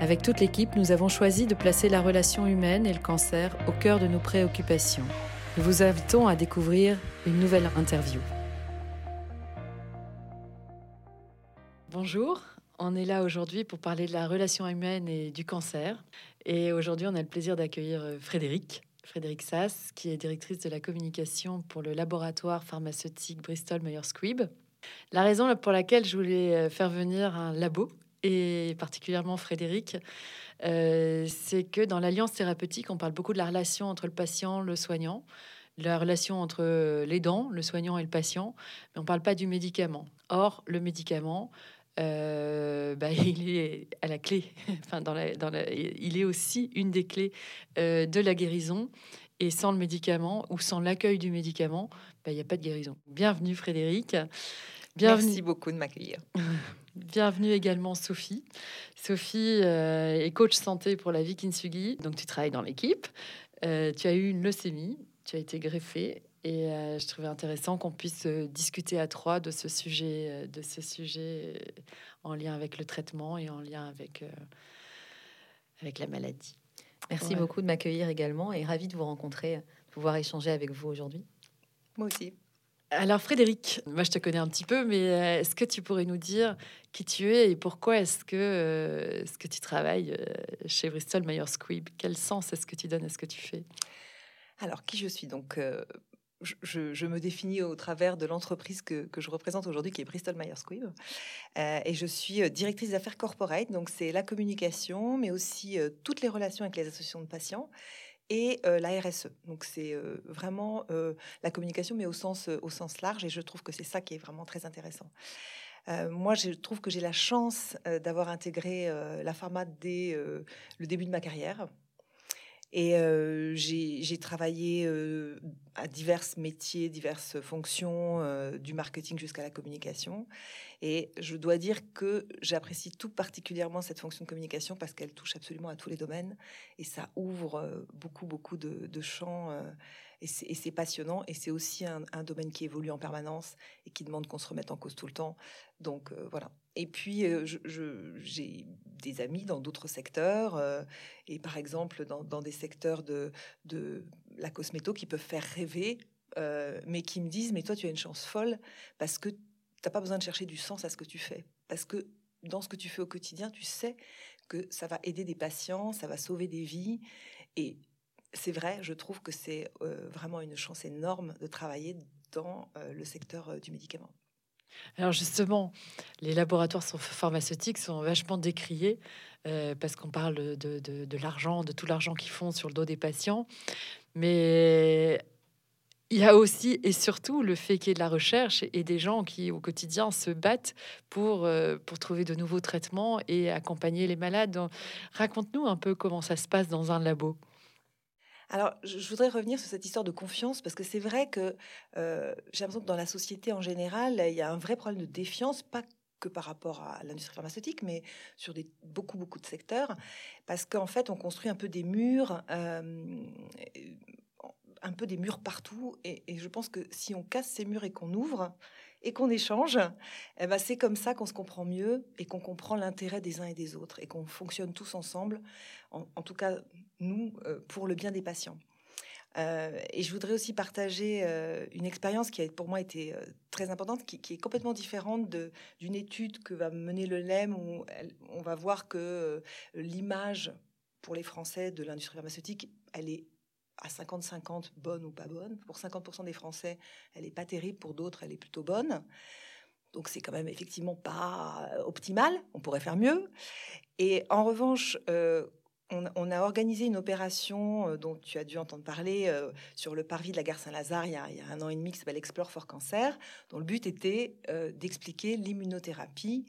avec toute l'équipe, nous avons choisi de placer la relation humaine et le cancer au cœur de nos préoccupations. Nous vous invitons à découvrir une nouvelle interview. Bonjour, on est là aujourd'hui pour parler de la relation humaine et du cancer. Et aujourd'hui, on a le plaisir d'accueillir euh, Frédéric, Frédéric Sass, qui est directrice de la communication pour le laboratoire pharmaceutique Bristol Myers Squibb. La raison pour laquelle je voulais euh, faire venir un labo, et particulièrement Frédéric, euh, c'est que dans l'alliance thérapeutique, on parle beaucoup de la relation entre le patient, le soignant, la relation entre les dents, le soignant et le patient, mais on ne parle pas du médicament. Or, le médicament, euh, bah, il est à la clé. enfin, dans la, dans la, il est aussi une des clés euh, de la guérison. Et sans le médicament ou sans l'accueil du médicament, bah, il n'y a pas de guérison. Bienvenue Frédéric. Bienvenue. Merci beaucoup de m'accueillir. Bienvenue également Sophie. Sophie euh, est coach santé pour la vie Kintsugi. Donc tu travailles dans l'équipe. tu as eu une leucémie. Tu as été greffée et euh, je trouvais intéressant qu'on puisse euh, discuter à trois de ce sujet, euh, de ce sujet en lien avec le traitement et en lien avec, avec la maladie. Merci beaucoup de m'accueillir également et ravi de vous rencontrer, de pouvoir échanger avec vous aujourd'hui. Moi aussi. Alors Frédéric, moi je te connais un petit peu, mais est-ce que tu pourrais nous dire qui tu es et pourquoi est-ce que, ce que tu travailles chez Bristol Myers Squibb? Quel sens est-ce que tu donnes à ce que tu fais? Alors, qui je suis? Donc, je, me définis au travers de l'entreprise que, je représente aujourd'hui, qui est Bristol Myers Squibb. Euh, et je suis euh, directrice d'affaires corporate, donc c'est la communication, mais aussi euh, toutes les relations avec les associations de patients et la RSE. Donc c'est vraiment la communication, mais au sens, au sens large. Et je trouve que c'est ça qui est vraiment très intéressant. moi, je trouve que j'ai la chance d'avoir intégré la pharma dès le début de ma carrière. Et j'ai travaillé à divers métiers, diverses fonctions, du marketing jusqu'à la communication. Et je dois dire que j'apprécie tout particulièrement cette fonction de communication parce qu'elle touche absolument à tous les domaines et ça ouvre beaucoup, beaucoup de, champs. et c'est passionnant. Et c'est aussi un, un, domaine qui évolue en permanence et qui demande qu'on se remette en cause tout le temps. Donc voilà. Et puis, j'ai des amis dans d'autres secteurs, et par exemple dans, des secteurs de, de, la cosméto qui peuvent faire rêver, mais qui me disent, mais toi, tu as une chance folle parce que tu n'as pas besoin de chercher du sens à ce que tu fais. Parce que dans ce que tu fais au quotidien, tu sais que ça va aider des patients, ça va sauver des vies. Et c'est vrai, je trouve que c'est vraiment une chance énorme de travailler dans le secteur du médicament. Alors justement, les laboratoires pharmaceutiques sont vachement décriés euh, parce qu'on parle de, l'argent, de tout l'argent qu'ils font sur le dos des patients. Mais il y a aussi et surtout le fait qu'il y ait de la recherche et des gens qui au quotidien se battent pour, euh, pour trouver de nouveaux traitements et accompagner les malades. Raconte-nous un peu comment ça se passe dans un labo. Alors, je, voudrais revenir sur cette histoire de confiance parce que c'est vrai que euh, j'ai l'impression que dans la société en général, il y a un vrai problème de défiance, pas que par rapport à l'industrie pharmaceutique, mais sur beaucoup, beaucoup de secteurs, parce qu'en fait, on construit un peu des murs, euh, un peu des murs partout, et, je pense que si on casse ces murs et qu'on ouvre, et qu'on échange, eh ben c'est comme ça qu'on se comprend mieux et qu'on comprend l'intérêt des uns et des autres, et qu'on fonctionne tous ensemble, en, tout cas, nous, euh, pour le bien des patients. Euh, et je voudrais aussi partager euh, une expérience qui a pour moi été très importante, qui, est complètement différente d'une étude que va mener le LEM, où on va voir que l'image pour les Français de l'industrie pharmaceutique, elle est à 50-50 bonne ou pas bonne. Pour 50% des Français, elle n'est pas terrible, pour d'autres, elle est plutôt bonne. Donc c'est quand même effectivement pas optimal, on pourrait faire mieux. Et en revanche, on, a organisé une opération euh, dont tu as dû entendre parler euh, sur le parvis de la gare Saint-Lazare il, y a un an et demi qui s'appelle Explore for Cancer, dont le but était euh, d'expliquer l'immunothérapie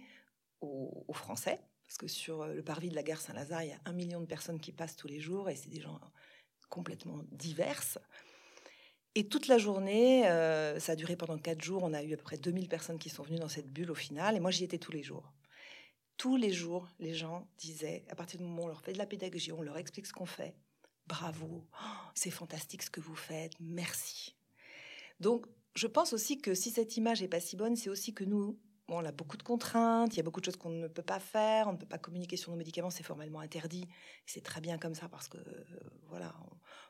aux, Français. Parce que sur le parvis de la gare Saint-Lazare, il y a un million de personnes qui passent tous les jours et c'est des gens complètement diverses. Et toute la journée, ça a duré pendant quatre jours. On a eu à peu près 2000 personnes qui sont venues dans cette bulle au final. Et moi, j'y étais tous les jours tous les jours, les gens disaient, à partir du moment où on leur fait de la pédagogie, on leur explique ce qu'on fait, bravo, oh, c'est fantastique ce que vous faites, merci. Donc, je pense aussi que si cette image est pas si bonne, c'est aussi que nous, on a beaucoup de contraintes, il y a beaucoup de choses qu'on ne peut pas faire, on ne peut pas communiquer sur nos médicaments, c'est formellement interdit. C'est très bien comme ça parce que euh, voilà,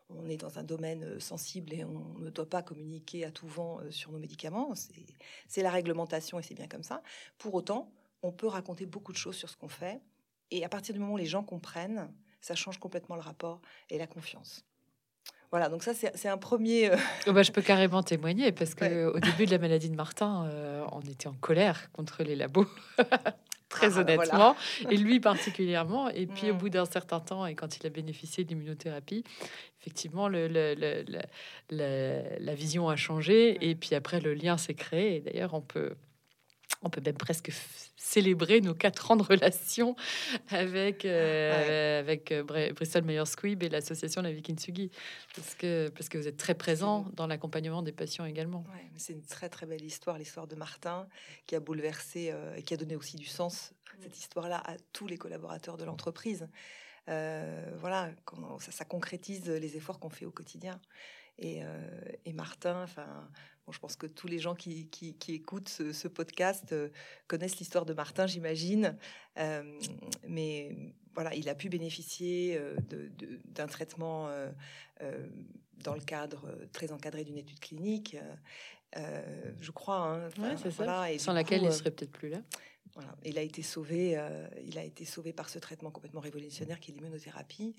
on, est dans un domaine euh, sensible et on ne doit pas communiquer à tout vent euh, sur nos médicaments. C'est la réglementation et c'est bien comme ça. Pour autant, on peut raconter beaucoup de choses sur ce qu'on fait. Et à partir du moment où les gens comprennent, ça change complètement le rapport et la confiance. Voilà, donc ça c'est un premier. Euh, oh, bah, je peux carrément témoigner parce que au début de la maladie de Martin, euh, on était en colère contre les labos, très ah, honnêtement, et lui particulièrement. Et puis au bout d'un certain temps, et quand il a bénéficié d'immunothérapie, effectivement, le, la vision a changé. Et puis après, le lien s'est créé. Et d'ailleurs, on peut on peut même presque célébrer nos quatre ans de relation avec, euh, avec euh, Bristol Myers Squibb et l'association La Kintsugi, parce que, parce que vous êtes très présent dans l'accompagnement des patients également. c'est une très très belle histoire, l'histoire de Martin, qui a bouleversé euh, et qui a donné aussi du sens, cette histoire-là, à tous les collaborateurs de l'entreprise. voilà, ça, ça concrétise les efforts qu'on fait au quotidien. Et, et Martin, enfin, je pense que tous les gens qui, écoutent ce, podcast euh, connaissent l'histoire de Martin, j'imagine. Euh, mais voilà, il a pu bénéficier euh, d'un traitement dans le cadre très encadré d'une étude clinique. je crois. Hein, c'est ça. Et Sans laquelle il serait peut-être plus là. Il a été sauvé, euh, il a été sauvé par ce traitement complètement révolutionnaire qui est l'immunothérapie.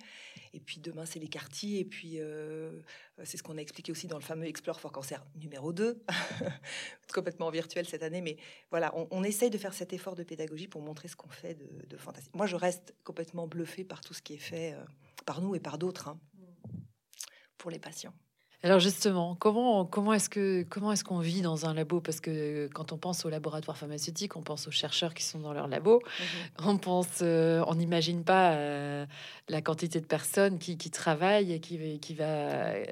Et puis demain, c'est les quartiers. Et puis, euh, c'est ce qu'on a expliqué aussi dans le fameux Explore for Cancer numéro 2, complètement virtuel cette année. Mais voilà, on, essaye de faire cet effort de pédagogie pour montrer ce qu'on fait de, fantastique. Moi, je reste complètement bluffé par tout ce qui est fait euh, par nous et par d'autres hein, pour les patients. Alors justement, comment, comment est-ce que comment est-ce qu'on vit dans un labo? Parce que quand on pense au laboratoire pharmaceutique, on pense aux chercheurs qui sont dans leur labo. Mhm. On pense, euh, on n'imagine pas euh, la quantité de personnes qui, qui travaillent et qui, qui va. Euh,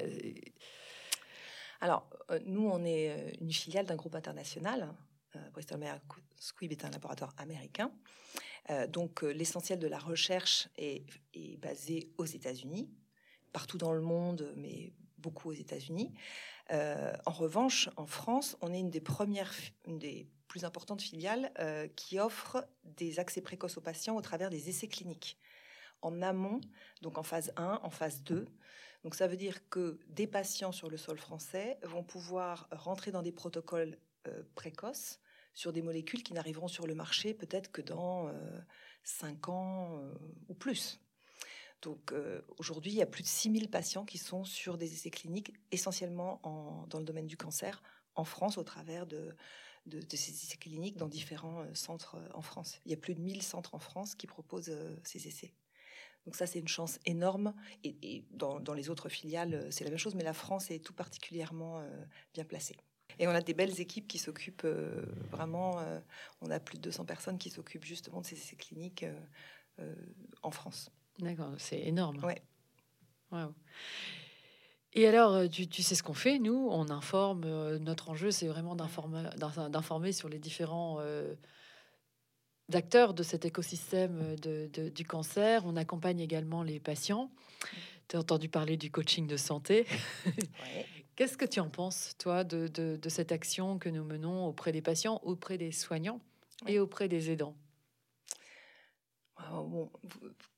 Alors nous, on est une filiale d'un groupe international. Bristol Myers Squibb est un laboratoire américain. donc l'essentiel de la recherche est, est basé aux États-Unis, partout dans le monde, mais beaucoup aux États-Unis. Euh, en revanche, en France, on est une des premières, une des plus importantes filiales euh, qui offre des accès précoces aux patients au travers des essais cliniques. En amont, donc en phase 1, en phase 2. Donc ça veut dire que des patients sur le sol français vont pouvoir rentrer dans des protocoles euh, précoces sur des molécules qui n'arriveront sur le marché peut-être que dans 5 ans ou plus. Donc euh, aujourd'hui, il y a plus de 6000 patients qui sont sur des essais cliniques, essentiellement dans le domaine du cancer, en France, au travers de, ces essais cliniques dans différents euh, centres euh, en France. Il y a plus de 1000 centres en France qui proposent ces essais. Donc ça, c'est une chance énorme. Et, dans, les autres filiales, c'est la même chose, mais la France est tout particulièrement bien placée. Et on a des belles équipes qui s'occupent vraiment, on a plus de 200 personnes qui s'occupent justement de ces essais cliniques en France. D'accord, c'est énorme. Ouais. Et alors, euh, tu, sais ce qu'on fait, nous, on informe, euh, notre enjeu, c'est vraiment d'informer, sur les différents euh, d'acteurs de cet écosystème de, du cancer. On accompagne également les patients. Tu as entendu parler du coaching de santé. Qu'est-ce que tu en penses, toi, de, de, cette action que nous menons auprès des patients, auprès des soignants et auprès des aidants?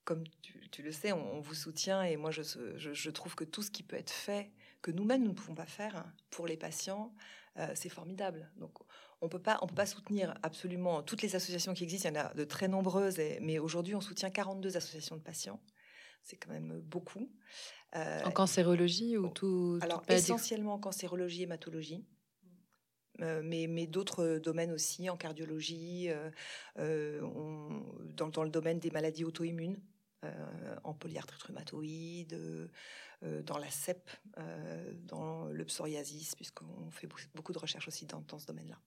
Comme tu, le sais, on, vous soutient et moi, je, je, trouve que tout ce qui peut être fait, que nous-mêmes, nous ne pouvons pas faire pour les patients, euh, c'est formidable. Donc, on peut pas, on peut pas soutenir absolument toutes les associations qui existent. Il y en a de très nombreuses, mais aujourd'hui, on soutient 42 associations de patients. C'est quand même beaucoup. Euh, en cancérologie ou tout Alors, essentiellement en cancérologie, hématologie. Euh, mais, d'autres domaines aussi, en cardiologie, euh, dans, le domaine des maladies auto-immunes, en polyarthrite rhumatoïde, dans la CEP, dans le psoriasis, puisqu'on fait beaucoup de recherches aussi dans ce domaine-là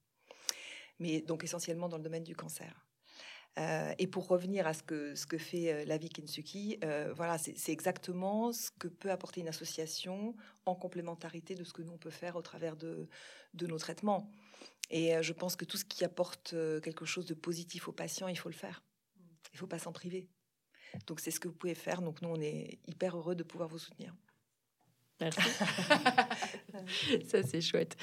mais donc essentiellement dans le domaine du cancer. Euh, et pour revenir à ce que, ce que fait euh, la vie Kensuki, euh, voilà, c'est exactement ce que peut apporter une association en complémentarité de ce que nous on peut faire au travers de, de nos traitements. Et je pense que tout ce qui apporte quelque chose de positif aux patients, il faut le faire. Il ne faut pas s'en priver. Donc c'est ce que vous pouvez faire. Donc nous, on est hyper heureux de pouvoir vous soutenir. Merci. Ça, c'est chouette.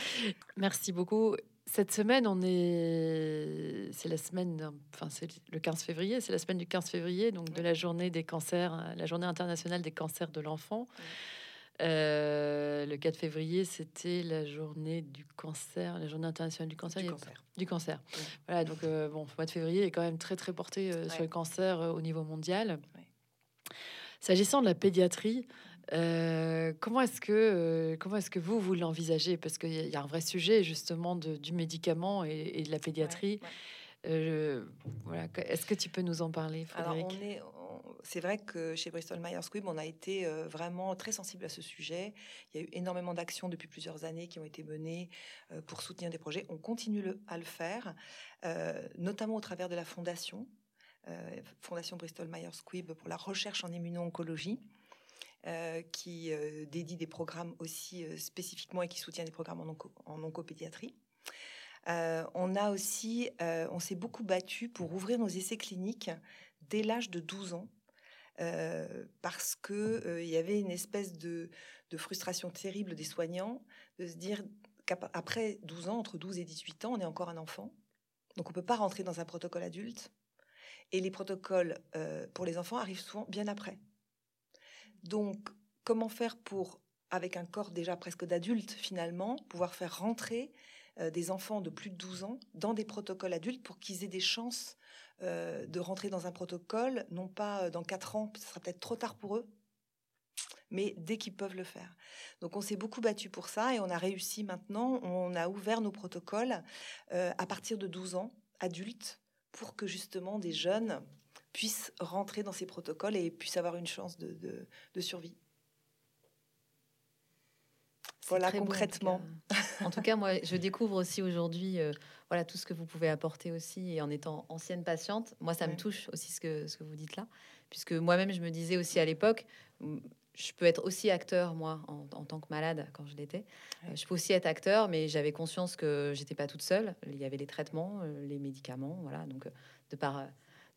Merci beaucoup. Cette semaine, on est, c'est la semaine, enfin c'est le 15 février, c'est la semaine du 15 février, donc de la journée des cancers, la journée internationale des cancers de l'enfant. Euh, le 4 février, c'était la journée du cancer, la journée internationale du cancer. Du cancer. Du cancer. Voilà, donc euh, bon, le mois de février est quand même très très porté euh, sur le cancer au niveau mondial. S'agissant de la pédiatrie, euh, comment est-ce que euh, comment est-ce que vous vous l'envisagez? Parce qu'il y, a un vrai sujet justement de, du médicament et, de la pédiatrie. Euh, voilà. Est-ce que tu peux nous en parler, Frédéric? Alors, on est, c'est vrai que chez Bristol Myers Squibb, on a été vraiment très sensible à ce sujet. Il y a eu énormément d'actions depuis plusieurs années qui ont été menées pour soutenir des projets. On continue le, à le faire, notamment au travers de la fondation. Fondation Bristol Myers Squibb pour la recherche en immuno-oncologie. Euh, qui euh, dédie des programmes aussi euh, spécifiquement et qui soutient des programmes en, oncopédiatrie. on a aussi, on s'est beaucoup battu pour ouvrir nos essais cliniques dès l'âge de 12 ans, parce que il y avait une espèce de, de, frustration terrible des soignants de se dire qu'après 12 ans, entre 12 et 18 ans, on est encore un enfant, donc on peut pas rentrer dans un protocole adulte, et les protocoles pour les enfants arrivent souvent bien après. Donc, comment faire pour, avec un corps déjà presque d'adulte finalement, pouvoir faire rentrer euh, des enfants de plus de 12 ans dans des protocoles adultes pour qu'ils aient des chances euh, de rentrer dans un protocole, non pas euh, dans 4 ans, ce sera peut-être trop tard pour eux, mais dès qu'ils peuvent le faire. Donc on s'est beaucoup battu pour ça et on a réussi maintenant, on a ouvert nos protocoles à partir de 12 ans, adultes, pour que justement des jeunes puissent rentrer dans ces protocoles et puissent avoir une chance de, de, survie. Voilà concrètement. en, tout cas, moi, je découvre aussi aujourd'hui, euh, voilà tout ce que vous pouvez apporter aussi. Et en étant ancienne patiente, moi, ça me touche aussi ce que ce que vous dites là, puisque moi-même, je me disais aussi à l'époque, je peux être aussi acteur moi en, tant que malade quand je l'étais. Euh, je peux aussi être acteur, mais j'avais conscience que j'étais pas toute seule. Il y avait les traitements, euh, les médicaments, voilà. Donc, de par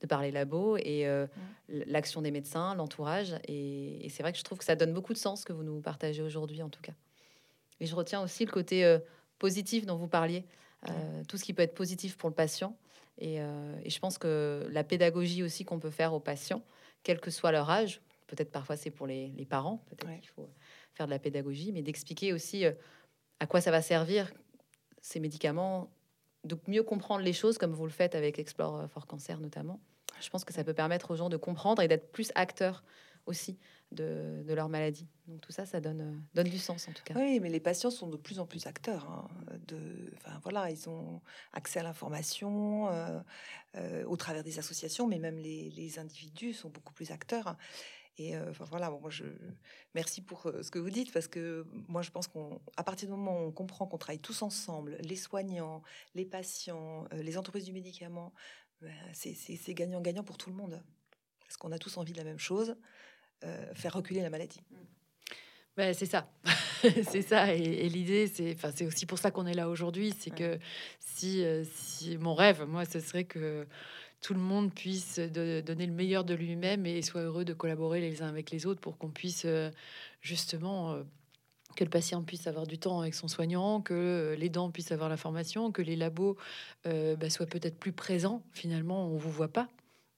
de par les labos et euh, l'action des médecins, l'entourage. Et, c'est vrai que je trouve que ça donne beaucoup de sens que vous nous partagez aujourd'hui, en tout cas. Et je retiens aussi le côté euh, positif dont vous parliez, euh, tout ce qui peut être positif pour le patient. Et, et je pense que la pédagogie aussi qu'on peut faire aux patients, quel que soit leur âge, peut-être parfois c'est pour les, les parents, peut-être qu'il faut faire de la pédagogie, mais d'expliquer aussi à quoi ça va servir ces médicaments, de mieux comprendre les choses comme vous le faites avec Explore for Cancer notamment. Je pense que ça peut permettre aux gens de comprendre et d'être plus acteurs aussi de, leur maladie. Donc tout ça, ça donne, euh, donne du sens en tout cas. Oui, mais les patients sont de plus en plus acteurs. Hein, voilà, ils ont accès à l'information euh, euh, au travers des associations, mais même les, les individus sont beaucoup plus acteurs. Et enfin, voilà, bon, je merci pour ce que vous dites parce que moi je pense qu'à partir du moment où on comprend qu'on travaille tous ensemble, les soignants, les patients, les entreprises du médicament, c'est gagnant-gagnant pour tout le monde. Parce qu'on a tous envie de la même chose, euh, faire reculer la maladie. Ben, c'est ça, c'est ça. Et, l'idée, c'est, enfin, c'est aussi pour ça qu'on est là aujourd'hui, c'est que si, euh, si mon rêve, moi, ce serait que tout le monde puisse donner le meilleur de lui-même et soit heureux de collaborer les uns avec les autres pour qu'on puisse justement que le patient puisse avoir du temps avec son soignant, que les dents puissent avoir l'information, que les labos bah, soient peut-être plus présents. Finalement, on vous voit pas.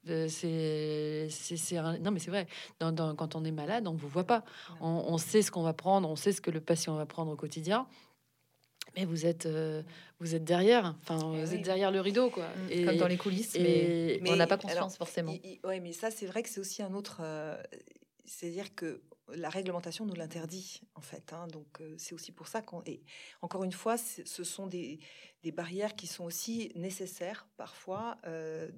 c'est c'est non mais c'est vrai. Quand on est malade on vous voit pas. On, sait ce qu'on va prendre on sait ce que le patient va prendre au quotidien. Mais vous êtes vous êtes derrière. Enfin eh vous êtes derrière le rideau quoi. Mmh, et, comme dans les coulisses mais, on n'a pas conscience forcément. oui mais ça c'est vrai que c'est aussi un autre à dire que la réglementation nous l'interdit en fait. Hein. donc euh, c'est aussi pour ça qu'on. Et encore une fois, ce sont des, barrières qui sont aussi nécessaires parfois. Euh,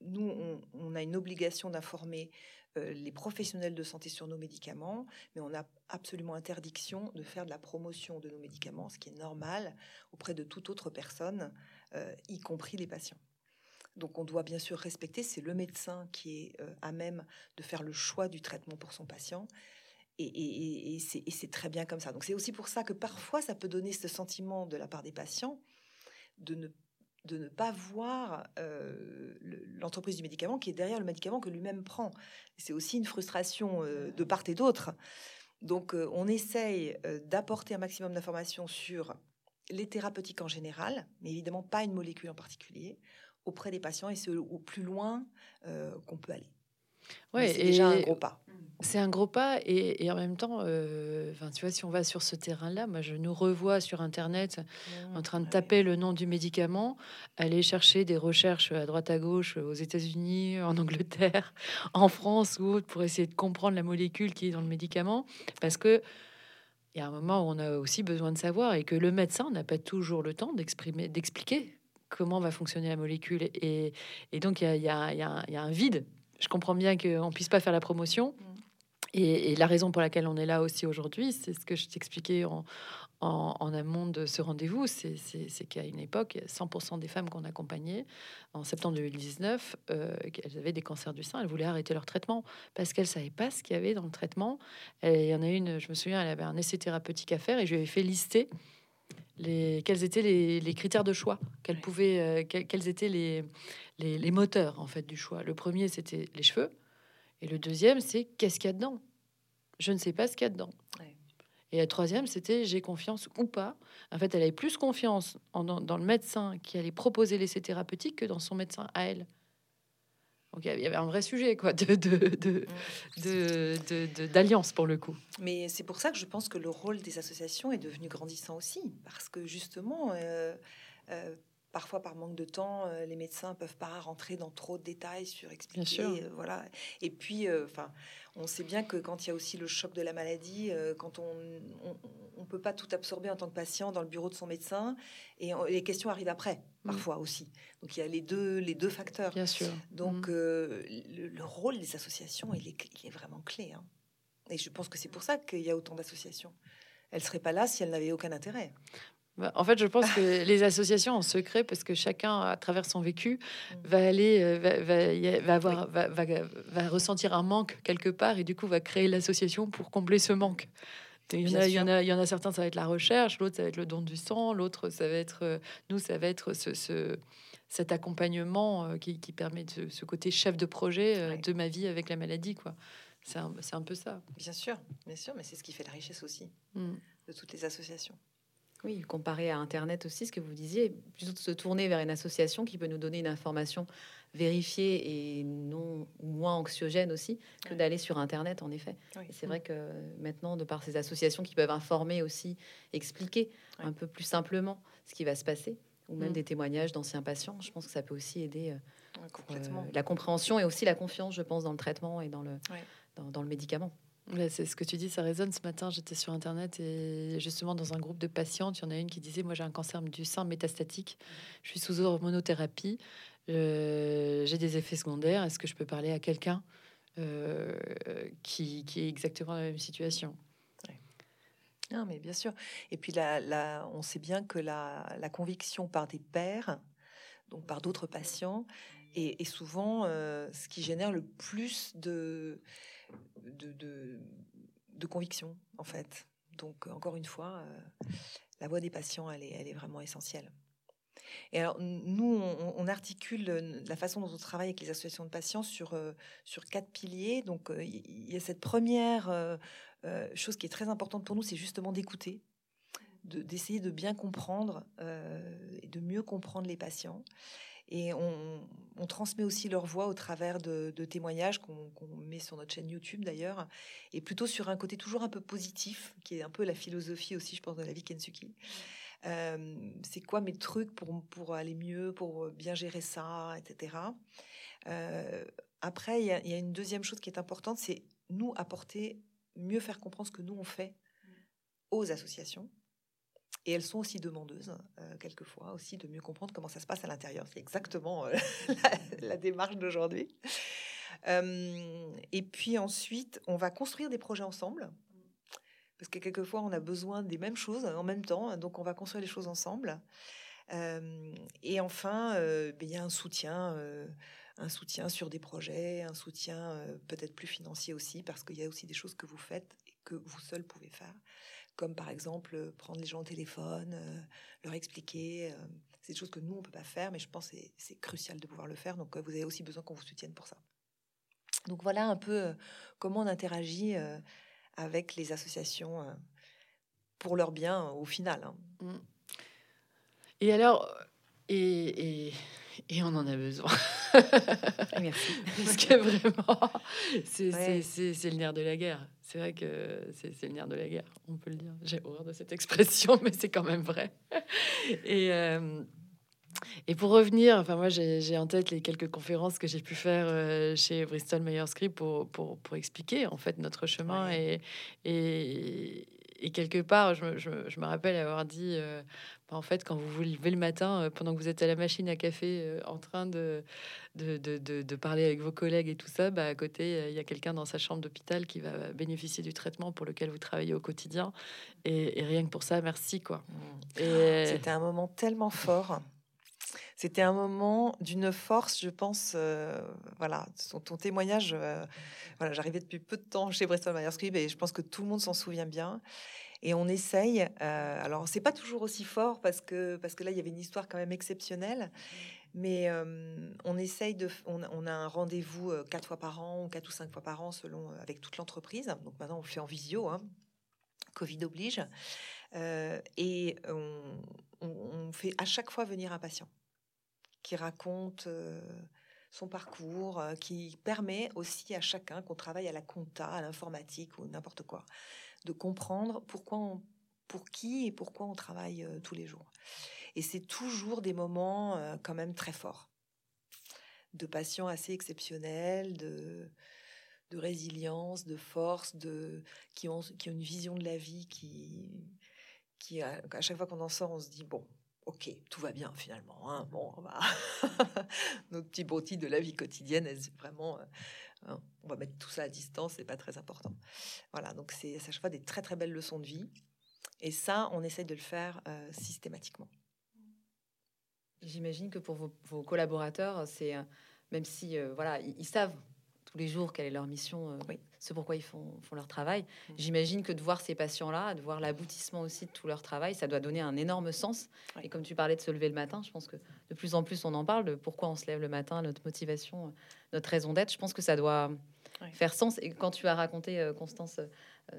nous, on, a une obligation d'informer euh, les professionnels de santé sur nos médicaments, mais on a absolument interdiction de faire de la promotion de nos médicaments, ce qui est normal auprès de toute autre personne, y compris les patients. Donc on doit bien sûr respecter, c'est le médecin qui est à même de faire le choix du traitement pour son patient. Et, c'est très bien comme ça. Donc c'est aussi pour ça que parfois ça peut donner ce sentiment de la part des patients de ne, pas voir l'entreprise du médicament qui est derrière le médicament que lui-même prend. C'est aussi une frustration de part et d'autre. Donc on essaye d'apporter un maximum d'informations sur les thérapeutiques en général, mais évidemment pas une molécule en particulier, auprès des patients et c'est au plus loin qu'on peut aller. Ouais, c'est déjà un gros pas. C'est un gros pas et, en même temps, euh, tu vois, si on va sur ce terrain-là, moi je nous revois sur Internet mmh, en train de taper le nom du médicament, aller chercher des recherches à droite à gauche aux États-Unis, en Angleterre, en France ou autre pour essayer de comprendre la molécule qui est dans le médicament, parce que il y a un moment où on a aussi besoin de savoir et que le médecin n'a pas toujours le temps d'exprimer, d'expliquer comment va fonctionner la molécule. Et, donc, il y a, un vide je comprends bien qu'on puisse pas faire la promotion. Mm. Et, la raison pour laquelle on est là aussi aujourd'hui, c'est ce que je t'expliquais en, en, amont de ce rendez-vous, c'est qu'à une époque, 100% des femmes qu'on accompagnait en septembre 2019, euh, elles avaient des cancers du sein, elles voulaient arrêter leur traitement parce qu'elles savaient pas ce qu'il y avait dans le traitement. il y en a une, je me souviens, elle avait un essai thérapeutique à faire et je lui avais fait lister les, quels étaient les, critères de choix, quels, pouvaient, euh, quels, étaient les, les, moteurs en fait du choix. Le premier, c'était les cheveux, et le deuxième, c'est qu'est-ce qu'il y a dedans? Je ne sais pas ce qu'il y a dedans. Et la troisième, c'était j'ai confiance ou pas. En fait, elle avait plus confiance en, dans, le médecin qui allait proposer l'essai thérapeutique que dans son médecin à elle. Donc il y avait un vrai sujet quoi de de, d'alliance pour le coup. Mais c'est pour ça que je pense que le rôle des associations est devenu grandissant aussi parce que justement euh, euh, parfois par manque de temps, euh, les médecins peuvent pas rentrer dans trop de détails sur expliquer. Euh, voilà. Et puis, euh, enfin, on sait bien que quand il y a aussi le choc de la maladie, quand on on, peut pas tout absorber en tant que patient dans le bureau de son médecin, et les questions arrivent après, mm. Parfois aussi. Donc il y a les deux les deux facteurs. Bien sûr. Donc mm. le, rôle des associations, il est, est vraiment clé. Hein. Et je pense que c'est pour ça qu'il y a autant d'associations. Elles seraient pas là si elles n'avaient aucun intérêt. Bah, en fait, je pense que les associations en secret, parce que chacun, à travers son vécu, mm. va aller, euh, va, va, avoir, va, va, ressentir un manque quelque part, et du coup, va créer l'association pour combler ce manque. Il y, en a, il, y en a, il y en a certains, ça va être la recherche, l'autre, ça va être le don du sang, l'autre, ça va être, euh, nous, ça va être ce, ce cet accompagnement euh, qui, qui, permet de, ce côté chef de projet de ma vie avec la maladie, quoi. C'est un, un, peu ça. Bien sûr, bien sûr, mais c'est ce qui fait la richesse aussi mm. de toutes les associations. Oui, comparé à Internet aussi, ce que vous disiez, plutôt de se tourner vers une association qui peut nous donner une information vérifiée et non moins anxiogène aussi que d'aller sur Internet, en effet. c'est vrai que maintenant, de par ces associations qui peuvent informer aussi, expliquer un peu plus simplement ce qui va se passer, ou même mm. des témoignages d'anciens patients, je pense que ça peut aussi aider euh, euh, la compréhension et aussi la confiance, je pense, dans le traitement et dans le, dans le médicament c'est ce que tu dis, ça résonne. Ce matin, j'étais sur Internet et justement dans un groupe de patientes, il y en a une qui disait, moi j'ai un cancer du sein métastatique, je suis sous hormonothérapie, euh, j'ai des effets secondaires, est-ce que je peux parler à quelqu'un euh, qui, est exactement dans la même situation? Non, mais bien sûr. Et puis là, on sait bien que la, conviction par des pères, donc par d'autres patients, est, souvent euh, ce qui génère le plus de de, de, conviction, en fait. Donc, encore une fois, euh, la voix des patients, elle est, elle est vraiment essentielle. Et alors, nous, on, articule la façon dont on travaille avec les associations de patients sur, euh, sur quatre piliers. Donc, euh, il y a cette première chose qui est très importante pour nous, c'est justement d'écouter, d'essayer de, bien comprendre et de mieux comprendre les patients. Et on, transmet aussi leur voix au travers de, témoignages qu'on met sur notre chaîne YouTube d'ailleurs, et plutôt sur un côté toujours un peu positif, qui est un peu la philosophie aussi, je pense, de la vie Kensuki c'est quoi mes trucs pour, pour aller mieux, pour bien gérer ça, etc. après, il y, a une deuxième chose qui est importante, c'est nous apporter, mieux faire comprendre ce que nous on fait aux associations. Et elles sont aussi demandeuses, quelquefois, aussi de mieux comprendre comment ça se passe à l'intérieur. C'est exactement la, démarche d'aujourd'hui. et puis ensuite, on va construire des projets ensemble parce que quelquefois on a besoin des mêmes choses en même temps, donc on va construire les choses ensemble. Euh, et enfin, euh, ben, il y a un soutien, euh, un soutien sur des projets, un soutien peut-être plus financier aussi, parce qu'il y a aussi des choses que vous faites et que vous seul pouvez faire, comme par exemple prendre les gens au téléphone, leur expliquer. c'est des choses que nous on peut pas faire, mais je pense que c'est crucial de pouvoir le faire. Donc vous avez aussi besoin qu'on vous soutienne pour ça. Donc voilà un peu comment on interagit avec les associations euh, pour leur bien au final. Hein. Mm. Et alors, et, et, on en a besoin. Merci. Parce que vraiment, c'est le nerf de la guerre. C'est vrai que c'est le nerf de la guerre, on peut le dire. J'ai horreur de cette expression, mais c'est quand même vrai. Et, euh, et pour revenir, enfin moi j'ai en tête les quelques conférences que j'ai pu faire euh, chez Bristol Myers Squibb pour, pour, pour, expliquer en fait notre chemin et, et, et, quelque part je, je, je, me rappelle avoir dit euh, bah, en fait quand vous vous levez le matin euh, pendant que vous êtes à la machine à café en train de de, de, de, parler avec vos collègues et tout ça, bah, à côté il y a quelqu'un dans sa chambre d'hôpital qui va bénéficier du traitement pour lequel vous travaillez au quotidien et, rien que pour ça merci. C'était un moment tellement fort. C'était un moment d'une force, je pense. Euh, voilà, ton, témoignage. Euh, voilà, j'arrivais depuis peu de temps chez Bristol Myers Squibb et je pense que tout le monde s'en souvient bien. Et on essaye. Euh, alors, c'est pas toujours aussi fort parce que parce que là, il y avait une histoire quand même exceptionnelle. Mais on essaye de. On, a un rendez-vous quatre fois par an ou quatre ou cinq fois par an selon avec toute l'entreprise. Donc maintenant, on fait en visio. Hein. Covid oblige. et on, fait à chaque fois venir un patient qui raconte son parcours, qui permet aussi à chacun qu'on travaille à la compta, à l'informatique ou n'importe quoi, de comprendre pourquoi on, pour qui et pourquoi on travaille tous les jours. Et c'est toujours des moments quand même très forts, de patients assez exceptionnels, de, résilience, de force, de qui ont, une vision de la vie qui à chaque fois qu'on en sort, on se dit bon, ok, tout va bien finalement. Hein. Bon, on va notre petit broutilles de la vie quotidienne, est vraiment, euh, hein, on va mettre tout ça à distance, c'est pas très important. Voilà, donc c'est à chaque fois des très très belles leçons de vie, et ça, on essaye de le faire euh, systématiquement. J'imagine que pour vos, collaborateurs, c'est euh, même si voilà, ils savent tous les jours quelle est leur mission, euh, ce pourquoi ils font, font leur travail. Mm. J'imagine que de voir ces patients-là, de voir l'aboutissement aussi de tout leur travail, ça doit donner un énorme sens. Et comme tu parlais de se lever le matin, je pense que de plus en plus on en parle de pourquoi on se lève le matin, notre motivation, notre raison d'être. Je pense que ça doit faire sens. Et quand tu as raconté, euh, Constance, euh,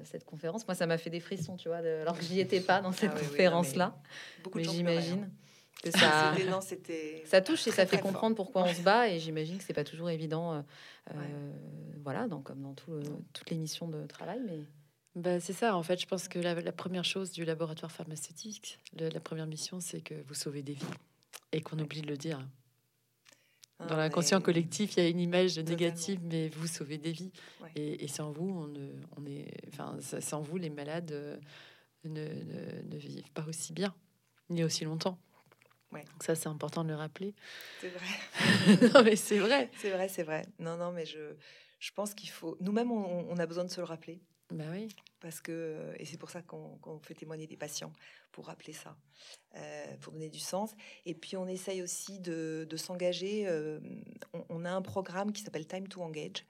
cette conférence, moi ça m'a fait des frissons, tu vois, alors que j'y étais pas dans cette ah conférence-là. mais, j'imagine ça, ça touche et ça fait comprendre pourquoi on se bat. Et j'imagine que c'est pas toujours évident, euh, euh, voilà, donc, comme dans tout, toutes les missions de travail. Mais bah, c'est ça, en fait, je pense que la, première chose du laboratoire pharmaceutique, la première mission, c'est que vous sauvez des vies et qu'on oublie de le dire. Ah, dans l'inconscient collectif, il y a une image négative, mais vous sauvez des vies. Et, sans vous, on, on est, enfin, sans vous, les malades euh, ne, ne vivent pas aussi bien, ni aussi longtemps. Ouais. Donc ça, c'est important de le rappeler. C'est vrai. non, mais c'est vrai. C'est vrai, c'est vrai. Non, non, mais je, je pense qu'il faut... Nous-mêmes, on, a besoin de se le rappeler. Bah oui. Parce que... Et c'est pour ça qu'on fait témoigner des patients, pour rappeler ça, euh, pour donner du sens. Et puis, on essaye aussi de, de s'engager. Euh, on, a un programme qui s'appelle Time to Engage,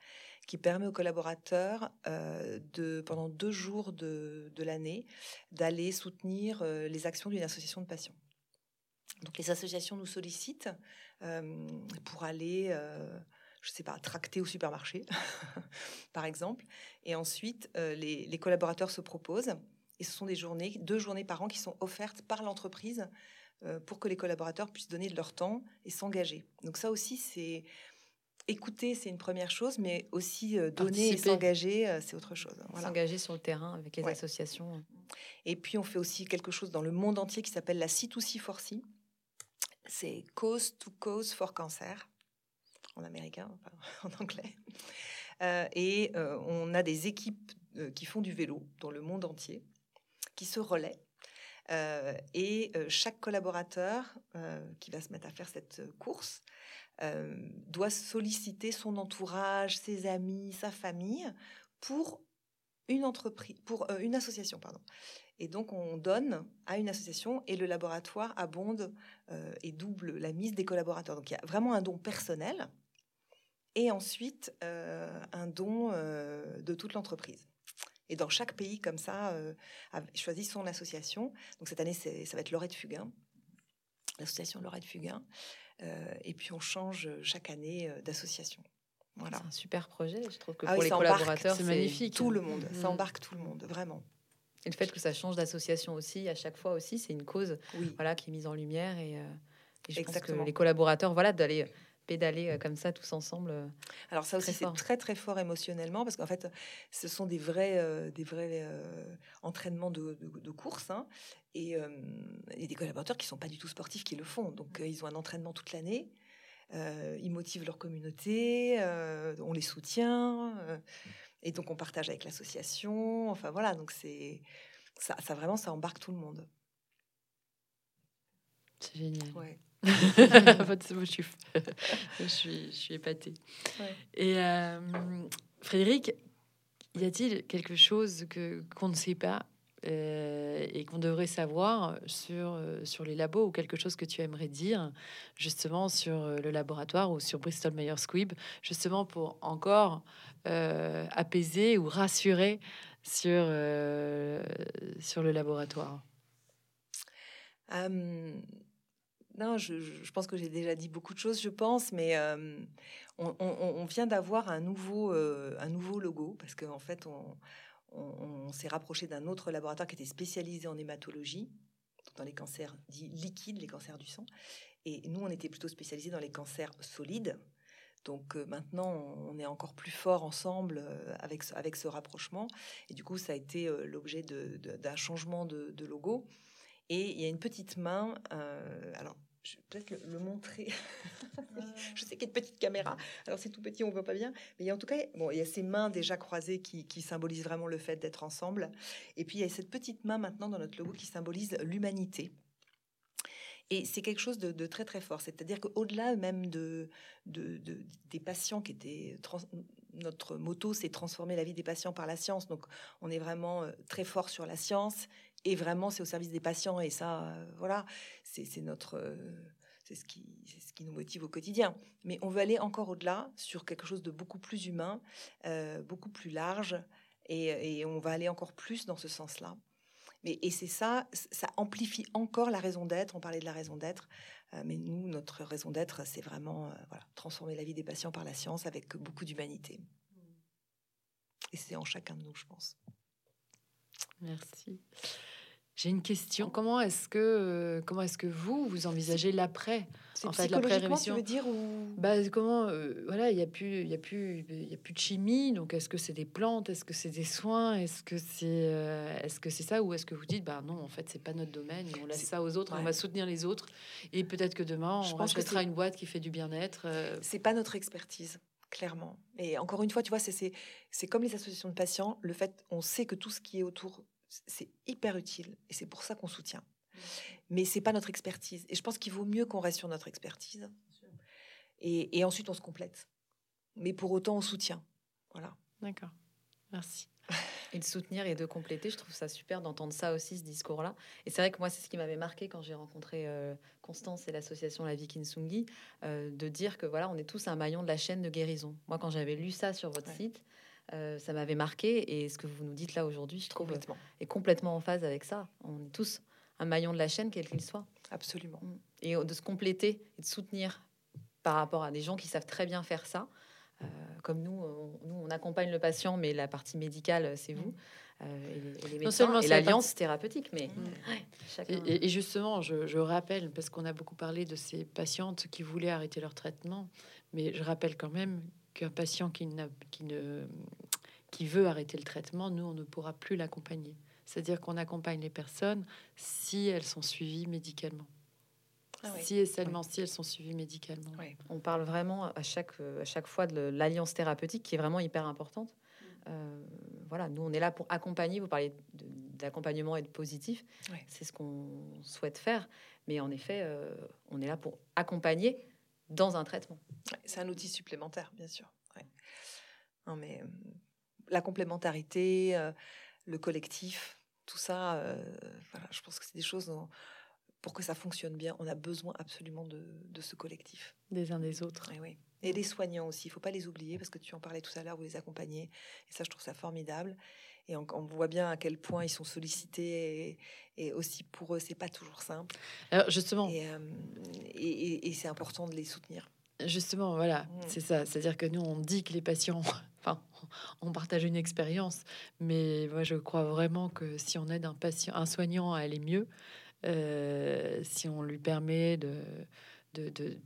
qui permet aux collaborateurs euh, de, pendant deux jours de, de l'année, d'aller soutenir les actions d'une association de patients. Donc les associations nous sollicitent pour aller je sais pas, tracter au supermarché, par exemple. Et ensuite, les, les, collaborateurs se proposent. Et ce sont des journées, deux journées par an qui sont offertes par l'entreprise pour que les collaborateurs puissent donner de leur temps et s'engager. Donc ça aussi, c'est écouter, c'est une première chose, mais aussi euh, donner et s'engager, euh, c'est autre chose. S'engager sur le terrain avec les associations. Et puis, on fait aussi quelque chose dans le monde entier qui s'appelle la C2C4C. C'est Cause to Cause for Cancer, en américain, en anglais. Euh, et on a des équipes qui font du vélo dans le monde entier, qui se relaient. et chaque collaborateur qui va se mettre à faire cette course euh, doit solliciter son entourage, ses amis, sa famille pour une entreprise, pour euh, une association, pardon. Et donc on donne à une association et le laboratoire abonde euh, et double la mise des collaborateurs. Donc il y a vraiment un don personnel et ensuite un don de toute l'entreprise. Et dans chaque pays comme ça, choisit son association. Donc cette année, ça va être Lorette Fugain, l'association Lorette Fugain. Euh, et puis on change chaque année euh, d'association. Voilà. C'est un super projet. Je trouve que ah pour les collaborateurs, c'est magnifique. Tout le monde, ça mm. embarque tout le monde, vraiment. Et le fait que ça change d'association aussi, à chaque fois aussi, c'est une cause voilà, qui est mise en lumière. Et, euh, je pense que les collaborateurs, voilà, d'aller pédaler comme ça tous ensemble. Alors ça aussi c'est très très fort émotionnellement parce qu'en fait ce sont des vrais des vrais entraînements de, de, course hein. Et a des collaborateurs qui sont pas du tout sportifs qui le font. Donc, ils ont un entraînement toute l'année. Ils motivent leur communauté. on les soutient. et donc, on partage avec l'association. Enfin, voilà. Donc, c'est ça, ça, vraiment, ça embarque tout le monde. C'est génial. Ouais. je, suis, je, suis, je suis épatée. Et Frédéric, y a-t-il quelque chose que qu'on ne sait pas euh, et qu'on devrait savoir sur, euh, sur les labos ou quelque chose que tu aimerais dire justement sur euh, le laboratoire ou sur Bristol Myers Squibb, justement pour encore apaiser ou rassurer sur, sur le laboratoire? Non, je, pense que j'ai déjà dit beaucoup de choses, je pense, mais on, vient d'avoir un nouveau, un nouveau logo parce qu'en en fait, on on, s'est rapproché d'un autre laboratoire qui était spécialisé en hématologie, dans les cancers dits liquides, les cancers du sang. Et nous, on était plutôt spécialisés dans les cancers solides. Donc euh, maintenant, on est encore plus fort ensemble euh, avec, avec ce rapprochement. Et du coup, ça a été euh, l'objet d'un changement de, logo. Et il y a une petite main. alors, je vais peut-être le, montrer. je sais qu'il y a une petite caméra, alors c'est tout petit, on voit pas bien. Mais en tout cas, bon, il y a ces mains déjà croisées qui, symbolisent vraiment le fait d'être ensemble. Et puis il y a cette petite main maintenant dans notre logo qui symbolise l'humanité. Et c'est quelque chose de, très très fort. C'est-à-dire qu'au-delà même de, de, des patients qui étaient... notre moto, c'est transformer la vie des patients par la science. Donc on est vraiment euh, très fort sur la science et vraiment, c'est au service des patients. Et ça, euh, voilà, c'est notre, euh, c'est ce qui, ce qui nous motive au quotidien. Mais on veut aller encore au-delà sur quelque chose de beaucoup plus humain, euh, beaucoup plus large, et, on va aller encore plus dans ce sens-là. Mais et c'est ça, ça amplifie encore la raison d'être. On parlait de la raison d'être, mais nous, notre raison d'être, c'est vraiment transformer la vie des patients par la science avec beaucoup d'humanité. Et c'est en chacun de nous, je pense. Merci. J'ai une question. Comment est-ce que euh, comment est-ce que vous vous envisagez l'après En fait, l'après rémission. Tu veux dire ou? Bah, comment euh, voilà, il y a plus il y a plus il y a plus de chimie. Donc est-ce que c'est des plantes Est-ce que c'est des soins Est-ce que c'est euh, est-ce que c'est ça ou est-ce que vous dites bah non, en fait, c'est pas notre domaine. On laisse ça aux autres. On va soutenir les autres et peut-être que demain on rachètera une boîte qui fait du bien-être. C'est pas notre expertise clairement. Et encore une fois, tu vois, c'est c'est comme les associations de patients. Le fait, on sait que tout ce qui est autour c'est hyper utile et c'est pour ça qu'on soutient. Mais c'est pas notre expertise. Et je pense qu'il vaut mieux qu'on reste sur notre expertise. Et, ensuite, on se complète. Mais pour autant, on soutient. Voilà. D'accord. Merci. Et de soutenir et de compléter, je trouve ça super d'entendre ça aussi, ce discours-là. Et c'est vrai que moi, c'est ce qui m'avait marqué quand j'ai rencontré euh, Constance et l'association La Vie Kinsungi, euh, de dire que voilà, on est tous un maillon de la chaîne de guérison. Moi, quand j'avais lu ça sur votre site, euh, ça m'avait marqué et ce que vous nous dites là aujourd'hui, je trouve, complètement. est complètement en phase avec ça. On est tous un maillon de la chaîne, quel qu'il soit. Absolument. Mm. Et de se compléter et de soutenir par rapport à des gens qui savent très bien faire ça. Euh, comme nous, on, nous, on accompagne le patient, mais la partie médicale, c'est vous. Euh, et, les, médecins, et l'alliance thérapeutique. Mais mm. et, justement, je, je rappelle, parce qu'on a beaucoup parlé de ces patientes qui voulaient arrêter leur traitement, mais je rappelle quand même qu'un patient qui, qui, ne, qui veut arrêter le traitement, nous, on ne pourra plus l'accompagner. C'est-à-dire qu'on accompagne les personnes si elles sont suivies médicalement. Ah si et seulement si elles sont suivies médicalement. On parle vraiment à chaque, à chaque fois de l'alliance thérapeutique qui est vraiment hyper importante. Mm. Euh, voilà, nous on est là pour accompagner. Vous parlez d'accompagnement et de positif, c'est ce qu'on souhaite faire. Mais en effet, euh, on est là pour accompagner dans un traitement. C'est un outil supplémentaire, bien sûr. Non, mais euh, la complémentarité, le collectif, tout ça, voilà, je pense que c'est des choses dont, pour que ça fonctionne bien, on a besoin absolument de, ce collectif. Des uns des autres. Et, oui. et les soignants aussi, il faut pas les oublier parce que tu en parlais tout à l'heure, vous les accompagnez. Et ça, je trouve ça formidable. Et on, voit bien à quel point ils sont sollicités. Et, aussi pour eux, c'est pas toujours simple. Alors justement. Euh, et c'est important de les soutenir. Justement, voilà, mmh. c'est ça. C'est-à-dire que nous, on dit que les patients, enfin, on partage une expérience, mais moi, je crois vraiment que si on aide un patient, un soignant à aller mieux, euh, si on lui permet de, de, de,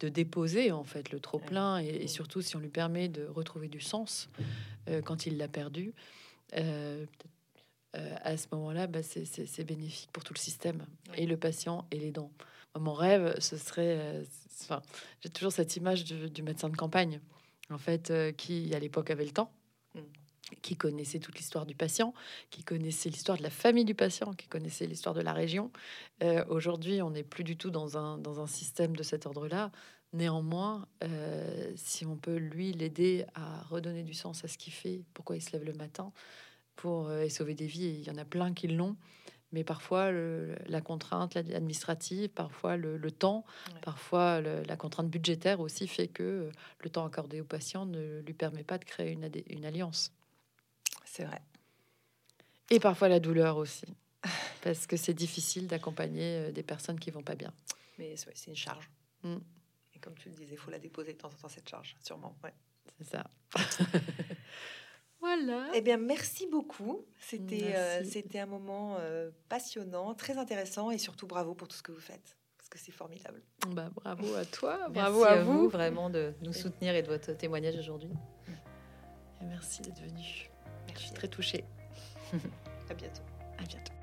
de, déposer en fait le trop plein et, surtout si on lui permet de retrouver du sens euh, quand il l'a perdu, euh, à ce moment-là, bah, c'est bénéfique pour tout le système et le patient et les dents. Mon rêve, ce serait, enfin, j'ai toujours cette image du, médecin de campagne, en fait, qui à l'époque avait le temps. Mm qui connaissait toute l'histoire du patient, qui connaissait l'histoire de la famille du patient, qui connaissait l'histoire de la région. Euh, aujourd'hui, on n'est plus du tout dans un, dans un système de cet ordre-là. Néanmoins, euh, si on peut lui l'aider à redonner du sens à ce qu'il fait, pourquoi il se lève le matin, pour euh, sauver des vies, il y en a plein qui l'ont. Mais parfois, la contrainte administrative, parfois le, temps, parfois la contrainte budgétaire aussi fait que le temps accordé au patient ne lui permet pas de créer une, une alliance. C'est vrai. Et parfois la douleur aussi, parce que c'est difficile d'accompagner euh, des personnes qui vont pas bien. Mais c'est une charge. Mm. Et comme tu le disais, il faut la déposer de temps en temps, cette charge, sûrement. Ouais. C'est ça. voilà. Eh bien, merci beaucoup. C'était euh, c'était un moment euh, passionnant, très intéressant et surtout bravo pour tout ce que vous faites. Parce que c'est formidable. Bah, bravo à toi, bravo à, vous. vraiment de nous soutenir et de votre témoignage aujourd'hui. Merci d'être venu. Je suis très touchée. à bientôt. À bientôt.